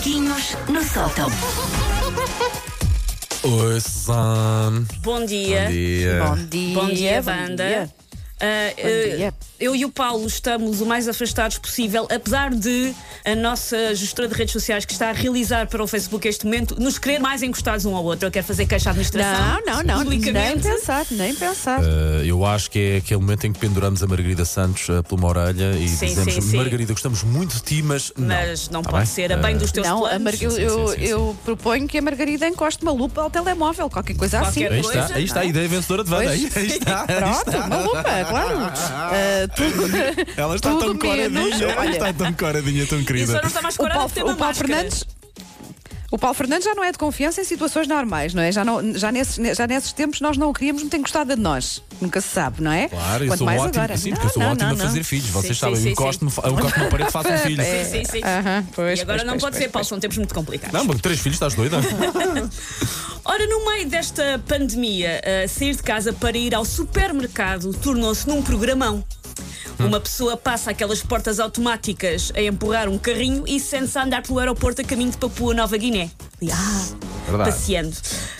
Macaquinhos no sótão. Oi, Suzanne. Bom dia. Bom dia. Bom dia. Bom dia, bom dia. Ah, Bom dia. Eu e o Paulo estamos o mais afastados possível, apesar de a nossa gestora de redes sociais que está a realizar para o Facebook este momento nos querer mais encostados um ao outro. Eu quero fazer queixa à administração. Não, não, não. Nem pensar, nem pensar. Uh, eu acho que é aquele momento em que penduramos a Margarida Santos uh, por uma orelha e Sim, dizemos: sim, sim. Margarida, gostamos muito de ti, mas. Mas não Tá pode bem? ser a bem Uh, dos teus não. Mar... eu, sim, eu, sim, sim. eu proponho que a Margarida encoste uma lupa ao telemóvel, qualquer coisa assim. Qualquer Aí coisa. está, aí está a ideia vencedora de Wanda. Aí, aí está. Pronto, uma lupa, claro. Ah, tudo, Ela está tudo tão coradinha. Olha, Está tão coradinha, tão querida. só não está mais o Paulo, uma o Paulo máscara. Fernandes. O Paulo Fernandes já não é de confiança em situações normais, não é? Já, não, já, nesses, já nesses tempos nós não o queríamos muito encostada de nós. Nunca se sabe, não é? Claro, eu Quanto sou mais ótimo, agora. sim, Não, porque eu sou não, ótimo não, a fazer não. filhos. Vocês Sim, sabem, sim, eu encosto-me eu encosto numa parede, faço um filho. Sim, sim, sim. Aham, pois, E agora pois, não pois, pode pois, ser, Paulo, pois. são tempos muito complicados. Não, mas três filhos, estás doida? Ora, no meio desta pandemia, uh, sair de casa para ir ao supermercado tornou-se num programão. Uma pessoa passa aquelas portas automáticas a empurrar um carrinho e sente-se a andar pelo aeroporto a caminho de Papua Nova Guiné. E, ah, Verdade. passeando.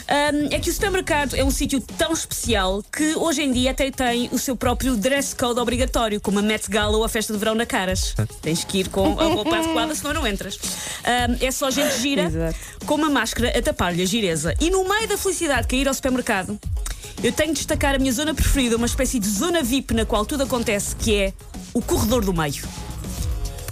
Ahm, é que o supermercado é um sítio tão especial que hoje em dia até tem o seu próprio dress code obrigatório, como a Met Gala ou a festa de verão na Caras. Tens que ir com a roupa adequada, senão não entras. Ahm, é só gente gira Exato. com uma máscara a tapar-lhe a gireza. E no meio da felicidade que é ir ao supermercado, eu tenho de destacar a minha zona preferida, uma espécie de zona VIP na qual tudo acontece, que é o corredor do meio.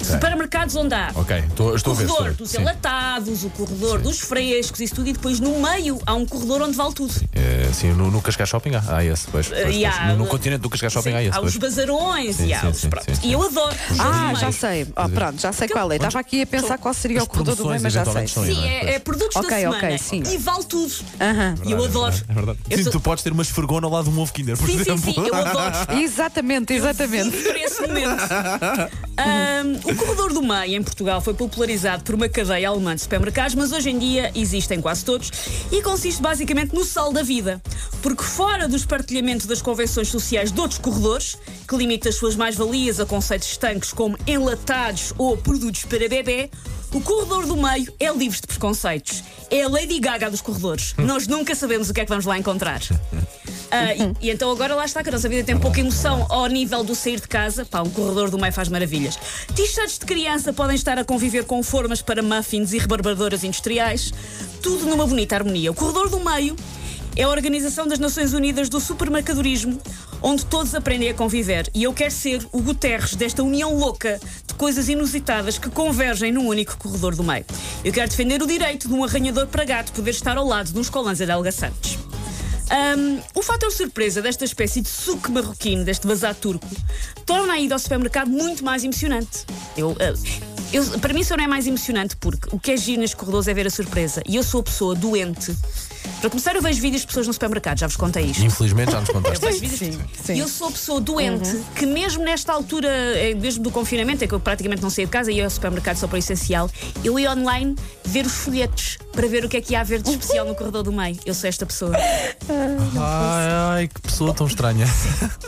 Supermercados onde há Ok, estou, o estou a ver. corredor a dos ver. Sim. enlatados, o corredor dos frescos, isso tudo, e depois no meio há um corredor onde vale tudo. É, sim, no, no Cascais Shopping há, há esse, pois. pois, pois. No, no continente do Cascais Shopping há esse, há pois. os bazarões Sim, e há sim, os sim, pronto. sim, sim. E eu adoro. Ah, do já meio. sei. Oh, pronto, já sei qual é. Estava aqui a pensar qual seria As o corredor do meio, promoções mas já sei. eventualmente são aí, Sim, não é? é, é produtos da Ok, semana. ok, sim. E vale tudo. Aham. E eu adoro. É verdade. Eu Sim, sou- tu podes ter uma esfregona ao lado de um ovo Kinder, por Sim, sim, exemplo. sim, eu adoro. Exatamente, exatamente. para esse momento. Ahm, o corredor do meio em Portugal foi popularizado por uma cadeia alemã de supermercados, mas hoje em dia existem quase todos e consiste basicamente no sal da vida. Porque fora dos partilhamentos das convenções sociais de outros corredores, que limita as suas mais-valias a conceitos estanques como enlatados ou produtos para bebê, o corredor do meio é livre de preconceitos. É a Lady Gaga dos corredores. Nós nunca sabemos o que é que vamos lá encontrar. Ah, e, e então agora lá está que a nossa vida tem pouca emoção ao nível do sair de casa. Pá, um corredor do meio faz maravilhas. T-shirts de criança podem estar a conviver com formas para muffins e rebarbadoras industriais. Tudo numa bonita harmonia. O corredor do meio é a Organização das Nações Unidas do Supermercadorismo, onde todos aprendem a conviver. E eu quero ser o Guterres desta união louca de coisas inusitadas que convergem num único corredor do meio. Eu quero defender o direito de um arranhador para gato poder estar ao lado de uns colãs Adelga Santos. Um, o fator surpresa desta espécie de suco marroquino, deste bazar turco, torna a ida ao supermercado muito mais emocionante. Eu, uh, eu- para mim, só não é mais emocionante porque o que é giro nestes corredores é ver a surpresa. E eu sou a pessoa doente. Para começar, eu vejo vídeos de pessoas no supermercado, já vos contei isto. Infelizmente já nos Eu contaste. vejo vídeos- Sim, sim. E eu sou a pessoa doente que, mesmo nesta altura, eh, mesmo do confinamento, em que eu praticamente não saía de casa, ia ao supermercado só para o essencial, eu ia online ver os folhetos para ver o que é que ia haver de especial no corredor do meio. Eu sou esta pessoa. Ai, ai, que pessoa tão estranha.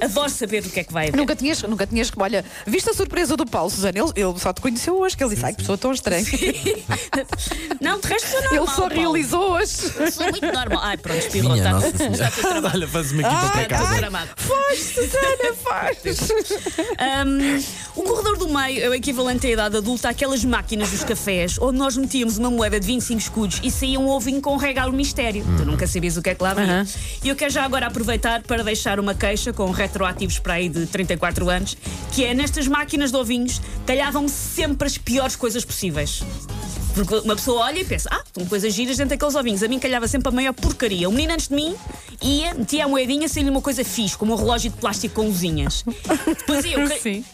Adoro saber o que é que vai haver. Nunca tinhas, nunca tinhas que. Olha, viste a surpresa do Paulo, Susana? Ele, ele só te conheceu hoje, que ele disse, ai, que pessoa tão estranha. Não, de resto sou normal. Ele só Paulo. realizou hoje. Sou muito normal. Ai, pronto, espirrou. Minha tá- Nossa Senhora. Olha, faz-me aqui para estou casa. tramado. Faz, Susana, faz. Um, o corredor do meio é o equivalente à idade adulta àquelas máquinas dos cafés onde nós metíamos uma moeda de 25 escudos e saía um ovinho com um regalo mistério. Tu nunca sabias o que é que lá vinha. E eu quero já agora aproveitar para deixar uma queixa com retroativos para aí de 34 anos, que é nestas máquinas de ovinhos calhavam sempre as piores coisas possíveis. Porque uma pessoa olha e pensa, ah, estão coisas giras dentro daqueles ovinhos. A mim calhava sempre a maior porcaria. O menino antes de mim ia, metia a moedinha, saía-lhe uma coisa fixe, como um relógio de plástico com luzinhas. Depois eu, Sim.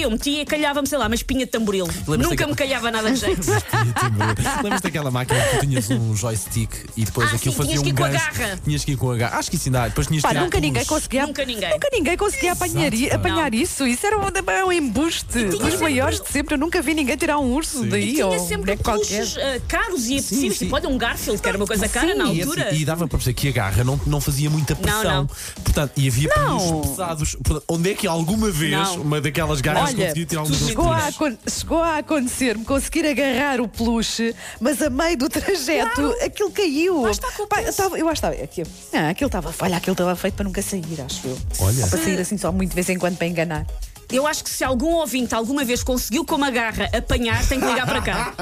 eu metia e calhava-me, sei lá, uma espinha de tamboril. Nunca me calhava nada de jeito. Lembras daquela máquina que tu tinhas um joystick e depois Ah, aquilo sim, fazia tinhas um que ir com a gancho? garra. Tinhas que ir com a garra. Acho que isso ainda há. Depois tinhas Pá, que tirar nunca ninguém conseguia. Nunca ninguém. Nunca ninguém conseguia apanhar, pá. apanhar Não. isso. Isso era um, um embuste dos sempre- maiores de sempre. Eu nunca vi ninguém tirar um urso daí Tinha ou sempre peluches ah, caros e apetecíveis. sim. Tipo, olha, um Garfield, que era uma coisa cara na E, altura. assim, e dava para perceber que a garra não, não fazia muita pressão. não. Portanto, e havia Não. peluches pesados. Portanto, onde é que alguma vez Não. uma daquelas garras Olha, conseguia tirar um Chegou a, chegou a acontecer-me conseguir agarrar o peluche, mas a meio do trajeto aquilo caiu. Lá está com o Pá, eu peso. tava- eu acho que estava. Aquilo, não, aquilo estava. Olha, aquilo estava feito para nunca sair, acho eu. Olha. Só para sair assim só muito de vez em quando para enganar. Eu acho que se algum ouvinte alguma vez conseguiu com uma garra apanhar, tem que ligar para cá.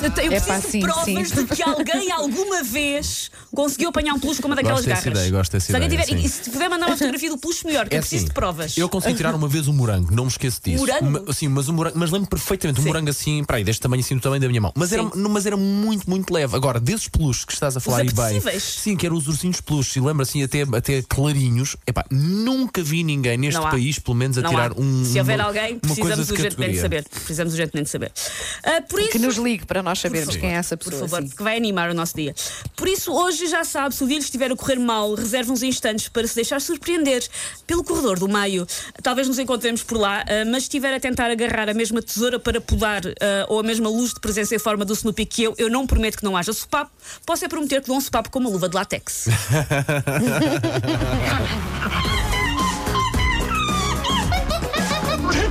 Eu Eu É preciso pá, de sim, provas sim. de que alguém alguma vez conseguiu apanhar um peluche com uma daquelas Gosto dessa garras. ideia, gosto dessa se alguém ideia, tiver, sim. e se puder mandar uma fotografia do peluche, melhor, que É eu preciso assim, de provas. Eu consegui tirar uma vez um morango, não me esqueço disso. Morango? Ma- sim, mas, um morango, mas lembro perfeitamente, um Sim. morango assim, para aí, deste tamanho assim, do tamanho da minha mão. Mas era, mas era muito, muito leve. Agora, desses peluches que estás a falar aí bem. apetecíveis? Sim, que eram os ursinhos peluches, e lembro assim até, até clarinhos. Epá, nunca vi ninguém neste Não há. país, pelo menos, a Não tirar há. um. Se houver uma- alguém, precisamos urgentemente categoria. saber. Precisamos urgentemente saber. Ah, por isso, Que nos ligue para nós sabermos quem é essa por pessoa. favor, sim. porque vai animar o nosso dia. Por isso, hoje já sabe, se o dia lhe estiver a correr mal, reserve uns instantes para se deixar surpreender pelo corredor do meio. Talvez nos encontremos por lá, ah, mas se estiver a tentar agarrar a mesma tesoura para podar ah, ou a mesma luz de presença em forma do Snoopy que eu, eu não prometo que não haja sopapo. Posso é prometer que dou um sopapo com uma luva de látex.